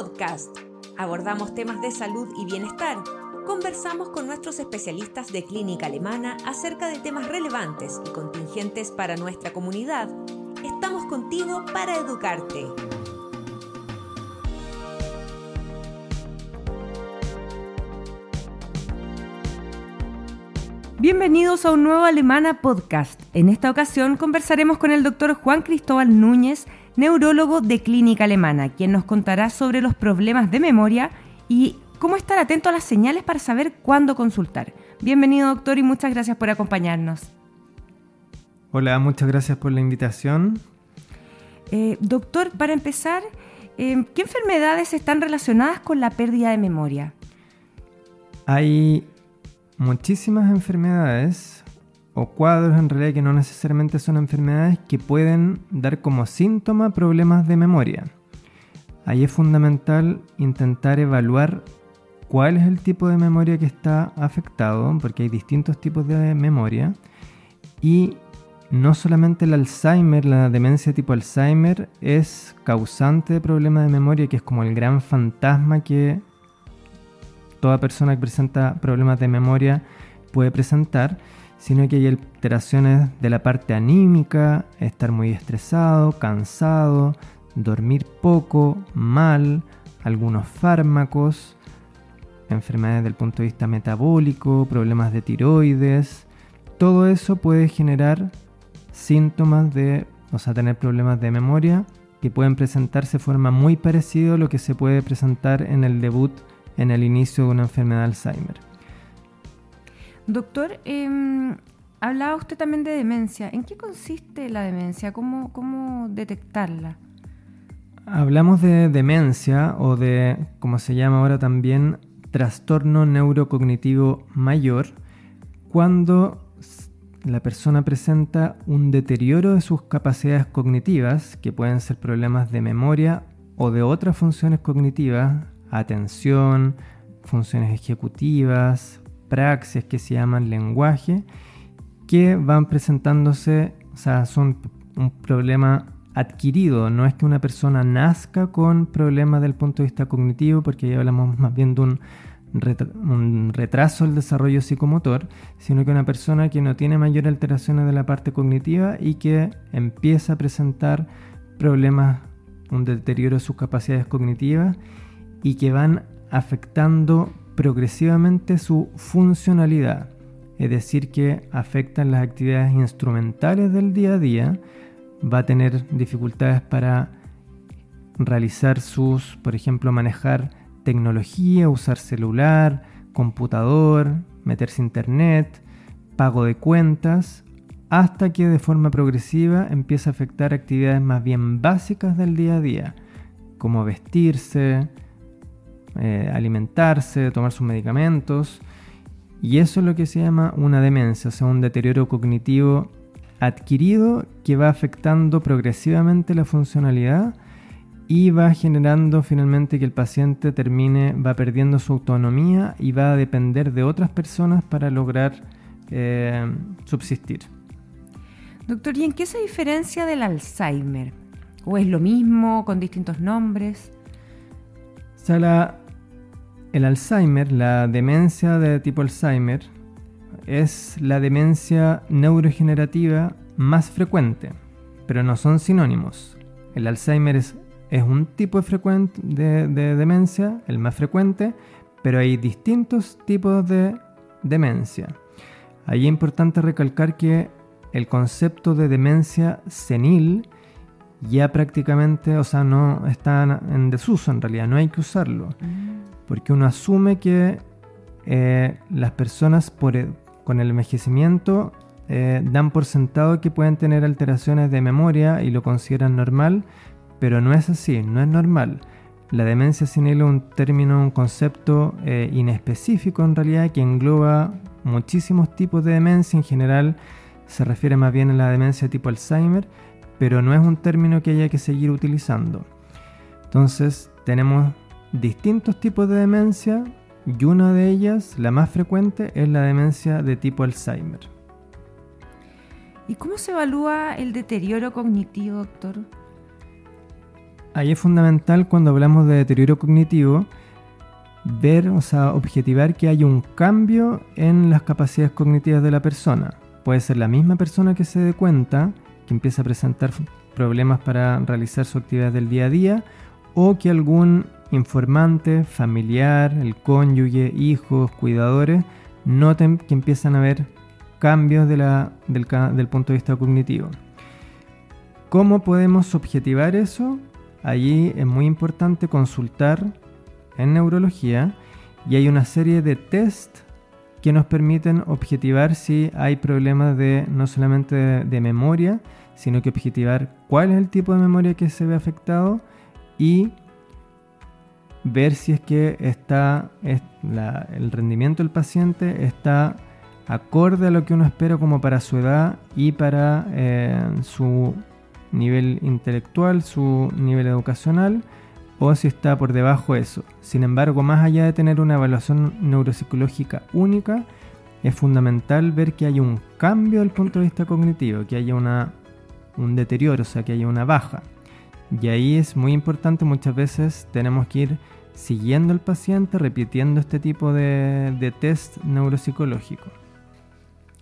Podcast. Abordamos temas de salud y bienestar. Conversamos con nuestros especialistas de clínica alemana acerca de temas relevantes y contingentes para nuestra comunidad. Estamos contigo para educarte. Bienvenidos a un nuevo Alemana Podcast. En esta ocasión conversaremos con el doctor Juan Cristóbal Núñez, neurólogo de Clínica Alemana, quien nos contará sobre los problemas de memoria y cómo estar atento a las señales para saber cuándo consultar. Bienvenido doctor y muchas gracias por acompañarnos. Hola, muchas gracias por la invitación. Eh, doctor, para empezar, eh, ¿qué enfermedades están relacionadas con la pérdida de memoria? Hay muchísimas enfermedades o cuadros en realidad que no necesariamente son enfermedades que pueden dar como síntoma problemas de memoria. Ahí es fundamental intentar evaluar cuál es el tipo de memoria que está afectado, porque hay distintos tipos de memoria. Y no solamente el Alzheimer, la demencia tipo Alzheimer, es causante de problemas de memoria, que es como el gran fantasma que toda persona que presenta problemas de memoria puede presentar, sino que hay alteraciones de la parte anímica, estar muy estresado, cansado, dormir poco, mal, algunos fármacos, enfermedades del punto de vista metabólico, problemas de tiroides, todo eso puede generar síntomas de, o sea, tener problemas de memoria que pueden presentarse de forma muy parecida a lo que se puede presentar en el debut en el inicio de una enfermedad de Alzheimer. Doctor, em, hablaba usted también de demencia. ¿En qué consiste la demencia? ¿Cómo, cómo detectarla? Hablamos de demencia o de, como se llama ahora también, trastorno neurocognitivo mayor, cuando la persona presenta un deterioro de sus capacidades cognitivas, que pueden ser problemas de memoria o de otras funciones cognitivas, atención, funciones ejecutivas, praxis que se llaman lenguaje, que van presentándose, o sea, son un problema adquirido, no es que una persona nazca con problemas del punto de vista cognitivo, porque ya hablamos más bien de un, retraso del desarrollo psicomotor, sino que una persona que no tiene mayor alteraciones de la parte cognitiva y que empieza a presentar problemas, un deterioro de sus capacidades cognitivas y que van afectando progresivamente su funcionalidad, es decir, que afectan las actividades instrumentales del día a día, va a tener dificultades para realizar sus, por ejemplo, manejar tecnología, usar celular, computador, meterse internet, pago de cuentas, hasta que de forma progresiva empieza a afectar actividades más bien básicas del día a día, como vestirse, eh, alimentarse, tomar sus medicamentos. Y eso es lo que se llama una demencia, o sea, un deterioro cognitivo adquirido que va afectando progresivamente la funcionalidad y va generando finalmente que el paciente termine, va perdiendo su autonomía y va a depender de otras personas para lograr eh, subsistir. Doctor, ¿y en qué se diferencia del Alzheimer? ¿O es lo mismo con distintos nombres? El Alzheimer, la demencia de tipo Alzheimer, es la demencia neurogenerativa más frecuente, pero no son sinónimos. El Alzheimer es, un tipo de, de, demencia, el más frecuente, pero hay distintos tipos de demencia. Ahí es importante recalcar que el concepto de demencia senil ya prácticamente, o sea, no está en desuso en realidad, no hay que usarlo. Porque uno asume que eh, las personas e, con el envejecimiento eh, dan por sentado que pueden tener alteraciones de memoria y lo consideran normal, pero no es así, no es normal. La demencia senil es un término, un concepto eh, inespecífico en realidad que engloba muchísimos tipos de demencia. En general se refiere más bien a la demencia tipo Alzheimer, pero no es un término que haya que seguir utilizando. Entonces tenemos distintos tipos de demencia y una de ellas, la más frecuente, es la demencia de tipo Alzheimer. ¿Y cómo se evalúa el deterioro cognitivo, doctor? Ahí es fundamental cuando hablamos de deterioro cognitivo ver, o sea, objetivar que hay un cambio en las capacidades cognitivas de la persona. Puede ser la misma persona que se dé cuenta, que empieza a presentar problemas para realizar su actividad del día a día, o que algún informante, familiar, el cónyuge, hijos, cuidadores, noten que empiezan a haber cambios del, del punto de vista cognitivo. ¿Cómo podemos objetivar eso? Allí es muy importante consultar en neurología y hay una serie de test que nos permiten objetivar si hay problemas de no solamente de, memoria, sino que objetivar cuál es el tipo de memoria que se ve afectado y ver si es que está el rendimiento del paciente está acorde a lo que uno espera como para su edad y para eh, su nivel intelectual, su nivel educacional o si está por debajo de eso. Sin embargo, más allá de tener una evaluación neuropsicológica única, es fundamental ver que hay un cambio del punto de vista cognitivo, que haya una, un deterioro, o sea, que haya una baja. Y ahí es muy importante, muchas veces tenemos que ir siguiendo al paciente, repitiendo este tipo de, de test neuropsicológico.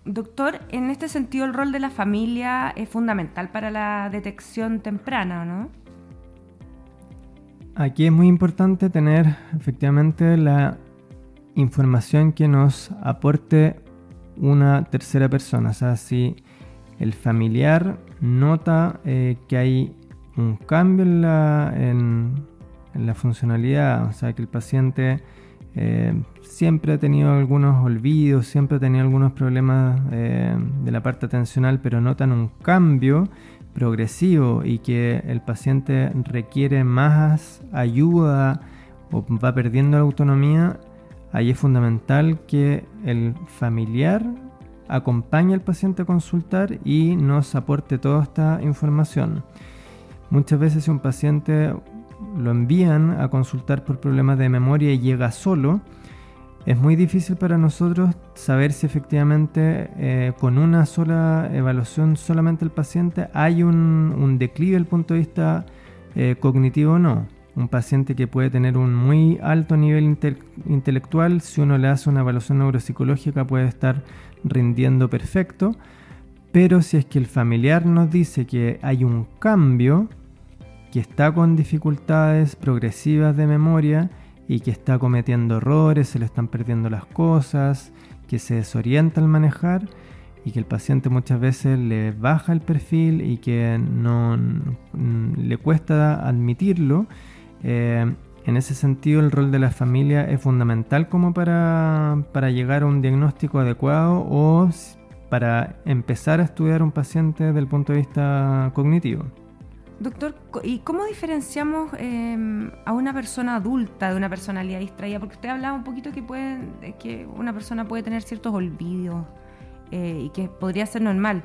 Doctor, en este sentido el rol de la familia es fundamental para la detección temprana, ¿no? Aquí es muy importante tener efectivamente la información que nos aporte una tercera persona. O sea, si el familiar nota eh, que hay un cambio en la, en, la, funcionalidad, o sea, que el paciente eh, siempre ha tenido algunos olvidos, siempre ha tenido algunos problemas eh, de la parte atencional, pero notan un cambio progresivo y que el paciente requiere más ayuda o va perdiendo la autonomía, ahí es fundamental que el familiar acompañe al paciente a consultar y nos aporte toda esta información. Muchas veces si un paciente lo envían a consultar por problemas de memoria y llega solo, es muy difícil para nosotros saber si efectivamente eh, con una sola evaluación solamente el paciente hay un, declive desde el punto de vista eh, cognitivo o no. Un paciente que puede tener un muy alto nivel intelectual, si uno le hace una evaluación neuropsicológica puede estar rindiendo perfecto, pero si es que el familiar nos dice que hay un cambio, que está con dificultades progresivas de memoria, y que está cometiendo errores, se le están perdiendo las cosas, que se desorienta al manejar y que el paciente muchas veces le baja el perfil y que no le cuesta admitirlo. Eh, en ese sentido, el rol de la familia es fundamental como para, para llegar a un diagnóstico adecuado o para empezar a estudiar un paciente desde el punto de vista cognitivo. Doctor, ¿y cómo diferenciamos em, a una persona adulta de una personalidad distraída? Porque usted hablaba un poquito que, pueden, que una persona puede tener ciertos olvidos eh, y que podría ser normal,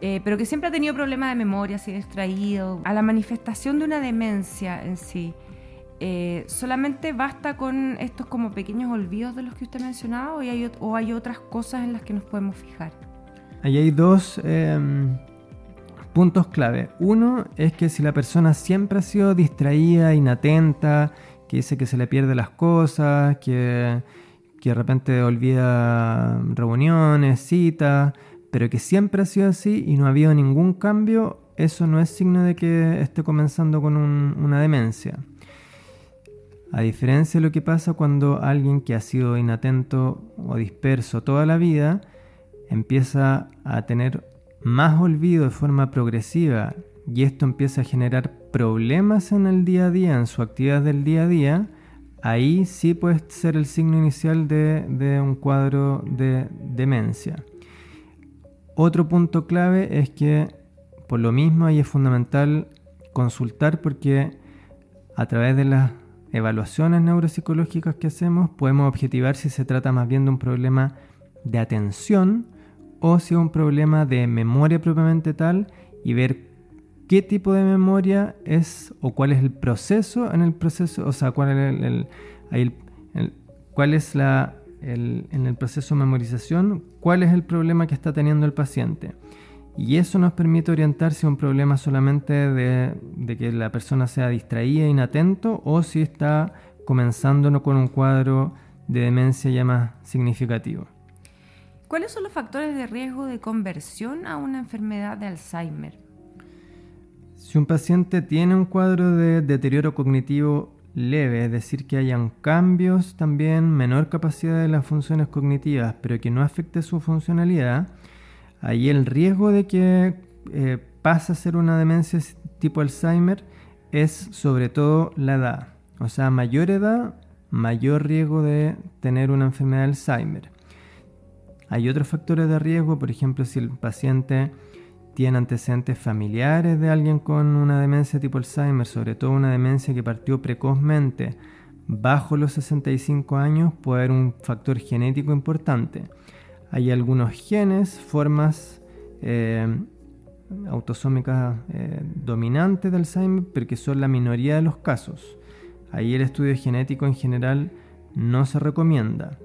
eh, pero que siempre ha tenido problemas de memoria, así distraído. A la manifestación de una demencia en sí, eh, ¿solamente basta con estos como pequeños olvidos de los que usted mencionaba o hay, o hay otras cosas en las que nos podemos fijar? Ahí hay dos em, puntos clave. Uno es que si la persona siempre ha sido distraída, inatenta, que dice que se le pierde las cosas, que, de repente olvida reuniones, citas, pero que siempre ha sido así y no ha habido ningún cambio, eso no es signo de que esté comenzando con una demencia. A diferencia de lo que pasa cuando alguien que ha sido inatento o disperso toda la vida empieza a tener más olvido de forma progresiva y esto empieza a generar problemas en el día a día, en su actividad del día a día, ahí sí puede ser el signo inicial de, un cuadro de demencia. Otro punto clave es que por lo mismo ahí es fundamental consultar porque a través de las evaluaciones neuropsicológicas que hacemos podemos objetivar si se trata más bien de un problema de atención o si es un problema de memoria propiamente tal y ver qué tipo de memoria es o cuál es el proceso en el proceso, o sea, cuál es el, es la en el proceso de memorización, cuál es el problema que está teniendo el paciente. Y eso nos permite orientar si un problema solamente de, que la persona sea distraída, inatento, o si está comenzando con un cuadro de demencia ya más significativo. ¿Cuáles son los factores de riesgo de conversión a una enfermedad de Alzheimer? Si un paciente tiene un cuadro de deterioro cognitivo leve, es decir, que hayan cambios también, menor capacidad de las funciones cognitivas, pero que no afecte su funcionalidad, ahí el riesgo de que eh, pase a ser una demencia tipo Alzheimer es sobre todo la edad. O sea, mayor edad, mayor riesgo de tener una enfermedad de Alzheimer. Hay otros factores de riesgo, por ejemplo, si el paciente tiene antecedentes familiares de alguien con una demencia tipo Alzheimer, sobre todo una demencia que partió precozmente bajo los 65 años, puede haber un factor genético importante. Hay algunos genes, formas eh, autosómicas eh, dominantes de Alzheimer, pero que son la minoría de los casos. Ahí el estudio genético en general no se recomienda.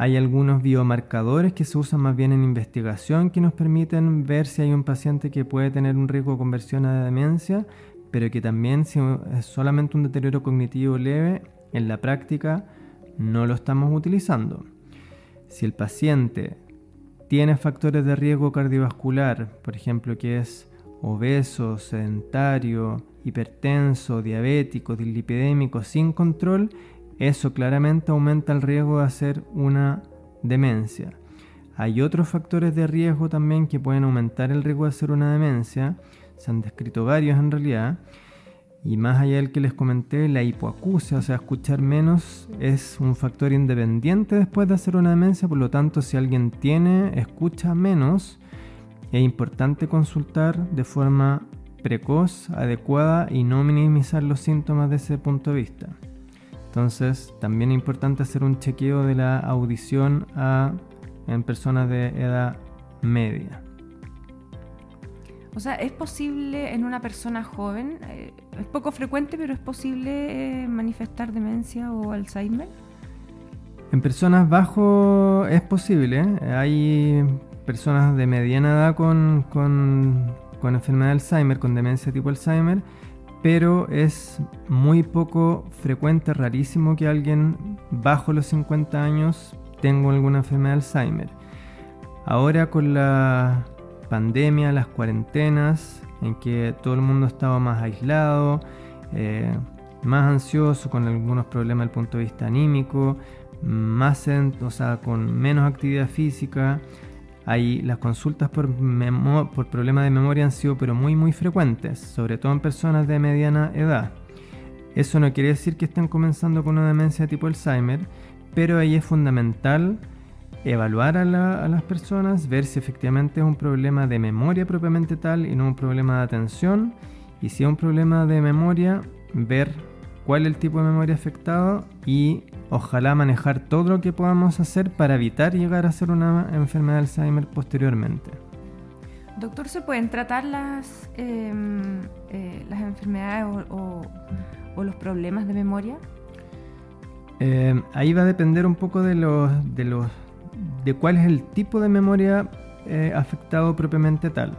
Hay algunos biomarcadores que se usan más bien en investigación que nos permiten ver si hay un paciente que puede tener un riesgo de conversión a demencia, pero que también si es solamente un deterioro cognitivo leve, en la práctica no lo estamos utilizando. Si el paciente tiene factores de riesgo cardiovascular, por ejemplo, que es obeso, sedentario, hipertenso, diabético, dislipidémico, sin control, eso claramente aumenta el riesgo de hacer una demencia. Hay otros factores de riesgo también que pueden aumentar el riesgo de hacer una demencia. Se han descrito varios en realidad. Y más allá del que les comenté, la hipoacusia, o sea, escuchar menos, es un factor independiente después de hacer una demencia. Por lo tanto, si alguien tiene, escucha menos, es importante consultar de forma precoz, adecuada y no minimizar los síntomas de ese punto de vista. Entonces, también es importante hacer un chequeo de la audición en personas de edad media. O sea, ¿es posible en una persona joven, eh, es poco frecuente, pero es posible eh, manifestar demencia o Alzheimer? En personas bajo es posible. Hay personas de mediana edad con, con, con enfermedad de Alzheimer, con demencia tipo Alzheimer, pero es muy poco frecuente, rarísimo que alguien bajo los 50 años tenga alguna enfermedad de Alzheimer. Ahora con la pandemia, las cuarentenas, en que todo el mundo estaba más aislado, eh, más ansioso, con algunos problemas desde el punto de vista anímico, más o sea, con menos actividad física, Ahí las consultas por, por problemas de memoria han sido pero muy muy frecuentes, sobre todo en personas de mediana edad. Eso no quiere decir que estén comenzando con una demencia tipo Alzheimer, pero ahí es fundamental evaluar a, las personas, ver si efectivamente es un problema de memoria propiamente tal y no un problema de atención. Y si es un problema de memoria, ver cuál es el tipo de memoria afectado y ojalá manejar todo lo que podamos hacer para evitar llegar a ser una enfermedad de Alzheimer posteriormente. Doctor, ¿se pueden tratar las, em, eh, las enfermedades o, los problemas de memoria? Em, ahí va a depender un poco de los, de los de cuál es el tipo de memoria eh, afectado propiamente tal.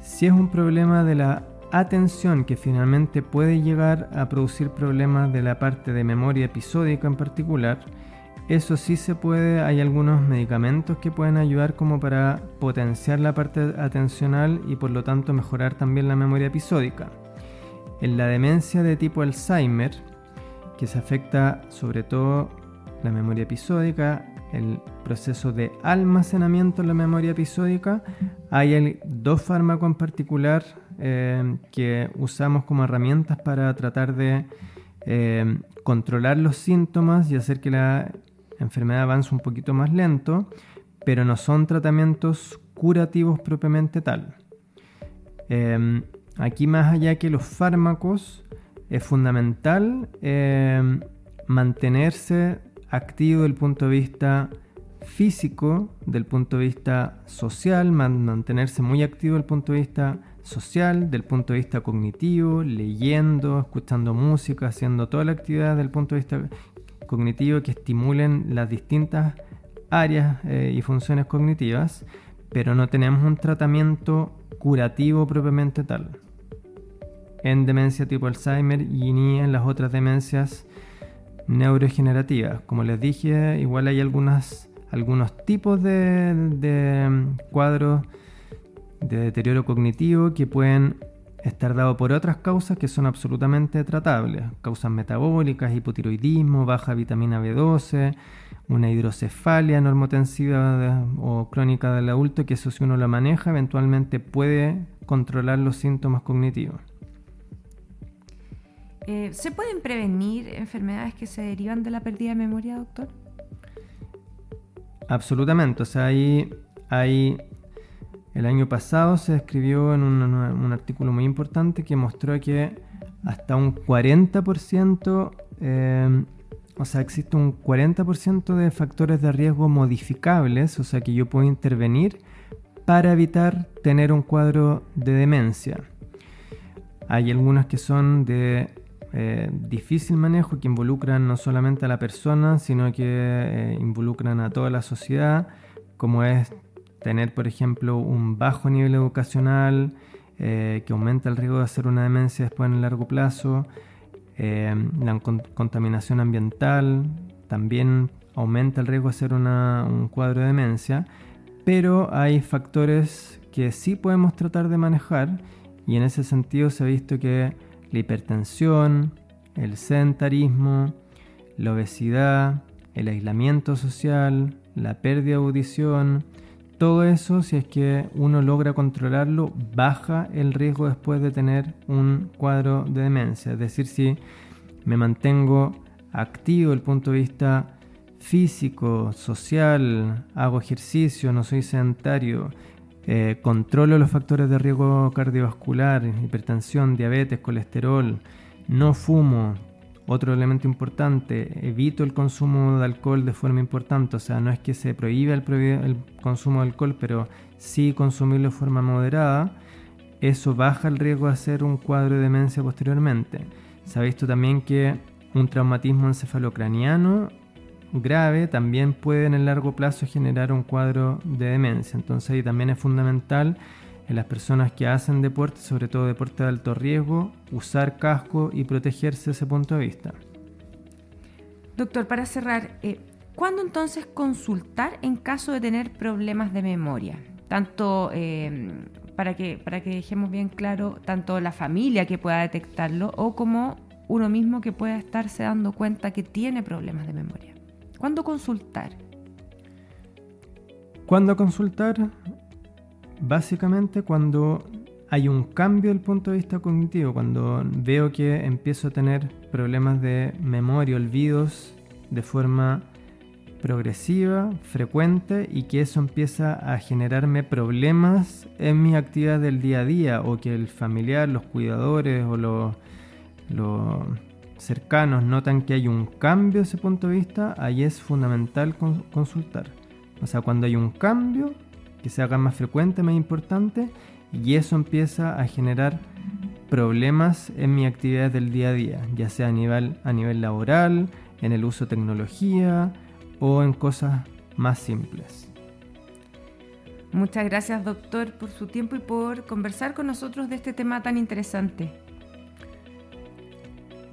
Si es un problema de la atención que finalmente puede llegar a producir problemas de la parte de memoria episódica en particular, eso sí se puede, hay algunos medicamentos que pueden ayudar como para potenciar la parte atencional y por lo tanto mejorar también la memoria episódica. En la demencia de tipo Alzheimer, que se afecta sobre todo la memoria episódica, el proceso de almacenamiento en la memoria episódica, hay dos fármacos en particular eh, que usamos como herramientas para tratar de eh, controlar los síntomas y hacer que la enfermedad avance un poquito más lento, pero no son tratamientos curativos propiamente tal. Eh, aquí más allá que los fármacos, es fundamental mantenerse activo desde el punto de vista físico, del punto de vista social, mantenerse muy activo desde el punto de vista social, del punto de vista cognitivo, leyendo, escuchando música, haciendo toda la actividad del punto de vista cognitivo que estimulen las distintas áreas eh, y funciones cognitivas, pero no tenemos un tratamiento curativo propiamente tal. En demencia tipo Alzheimer y ni en las otras demencias neurogenerativas. Como les dije, igual hay algunas, algunos tipos de, de cuadros de deterioro cognitivo que pueden estar dados por otras causas que son absolutamente tratables. Causas metabólicas, hipotiroidismo, baja vitamina B12, una hidrocefalia normotensiva o crónica del adulto, que eso si uno lo maneja eventualmente puede controlar los síntomas cognitivos. Eh, ¿Se pueden prevenir enfermedades que se derivan de la pérdida de memoria, doctor? Absolutamente, o sea, ahí hay el año pasado se escribió en un, artículo muy importante que mostró que hasta un 40%, eh, o sea, existe un 40% de factores de riesgo modificables, o sea, que yo puedo intervenir para evitar tener un cuadro de demencia. Hay algunas que son de eh, difícil manejo, que involucran no solamente a la persona, sino que eh, involucran a toda la sociedad, como es tener, por ejemplo, un bajo nivel educacional eh, que aumenta el riesgo de hacer una demencia después en el largo plazo, eh, la contaminación ambiental también aumenta el riesgo de hacer un cuadro de demencia, pero hay factores que sí podemos tratar de manejar y en ese sentido se ha visto que la hipertensión, el sedentarismo, la obesidad, el aislamiento social, la pérdida de audición, todo eso, si es que uno logra controlarlo, baja el riesgo después de tener un cuadro de demencia. Es decir, si me mantengo activo desde el punto de vista físico, social, hago ejercicio, no soy sedentario, eh, controlo los factores de riesgo cardiovascular, hipertensión, diabetes, colesterol, no fumo, otro elemento importante, evito el consumo de alcohol de forma importante, o sea, no es que se prohíba el, consumo de alcohol, pero sí consumirlo de forma moderada, eso baja el riesgo de hacer un cuadro de demencia posteriormente. Se ha visto también que un traumatismo encefalocraniano grave también puede en el largo plazo generar un cuadro de demencia, entonces ahí también es fundamental en las personas que hacen deporte, sobre todo deporte de alto riesgo, usar casco y protegerse desde ese punto de vista. Doctor, para cerrar, eh, ¿cuándo entonces consultar en caso de tener problemas de memoria? Tanto eh, para, que, para que dejemos bien claro, tanto la familia que pueda detectarlo o como uno mismo que pueda estarse dando cuenta que tiene problemas de memoria. ¿Cuándo consultar? ¿Cuándo consultar? básicamente cuando hay un cambio del punto de vista cognitivo, cuando veo que empiezo a tener problemas de memoria, olvidos de forma progresiva, frecuente y que eso empieza a generarme problemas en mi actividad del día a día o que el familiar, los cuidadores o los, cercanos notan que hay un cambio desde ese punto de vista, ahí es fundamental consultar. O sea, cuando hay un cambio, que se haga más frecuente, más importante, y eso empieza a generar problemas en mi actividad del día a día, ya sea a nivel, a nivel laboral, en el uso de tecnología o en cosas más simples. Muchas gracias doctor por su tiempo y por conversar con nosotros de este tema tan interesante.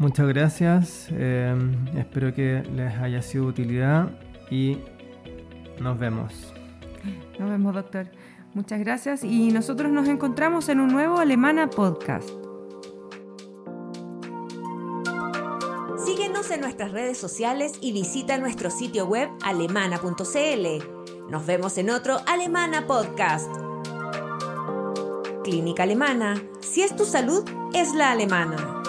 Muchas gracias, eh, espero que les haya sido de utilidad y nos vemos. Nos vemos, doctor. Muchas gracias y nosotros nos encontramos en un nuevo Alemana Podcast. Síguenos en nuestras redes sociales y visita nuestro sitio web alemana.cl. Nos vemos en otro Alemana Podcast. Clínica Alemana. Si es tu salud, es la alemana.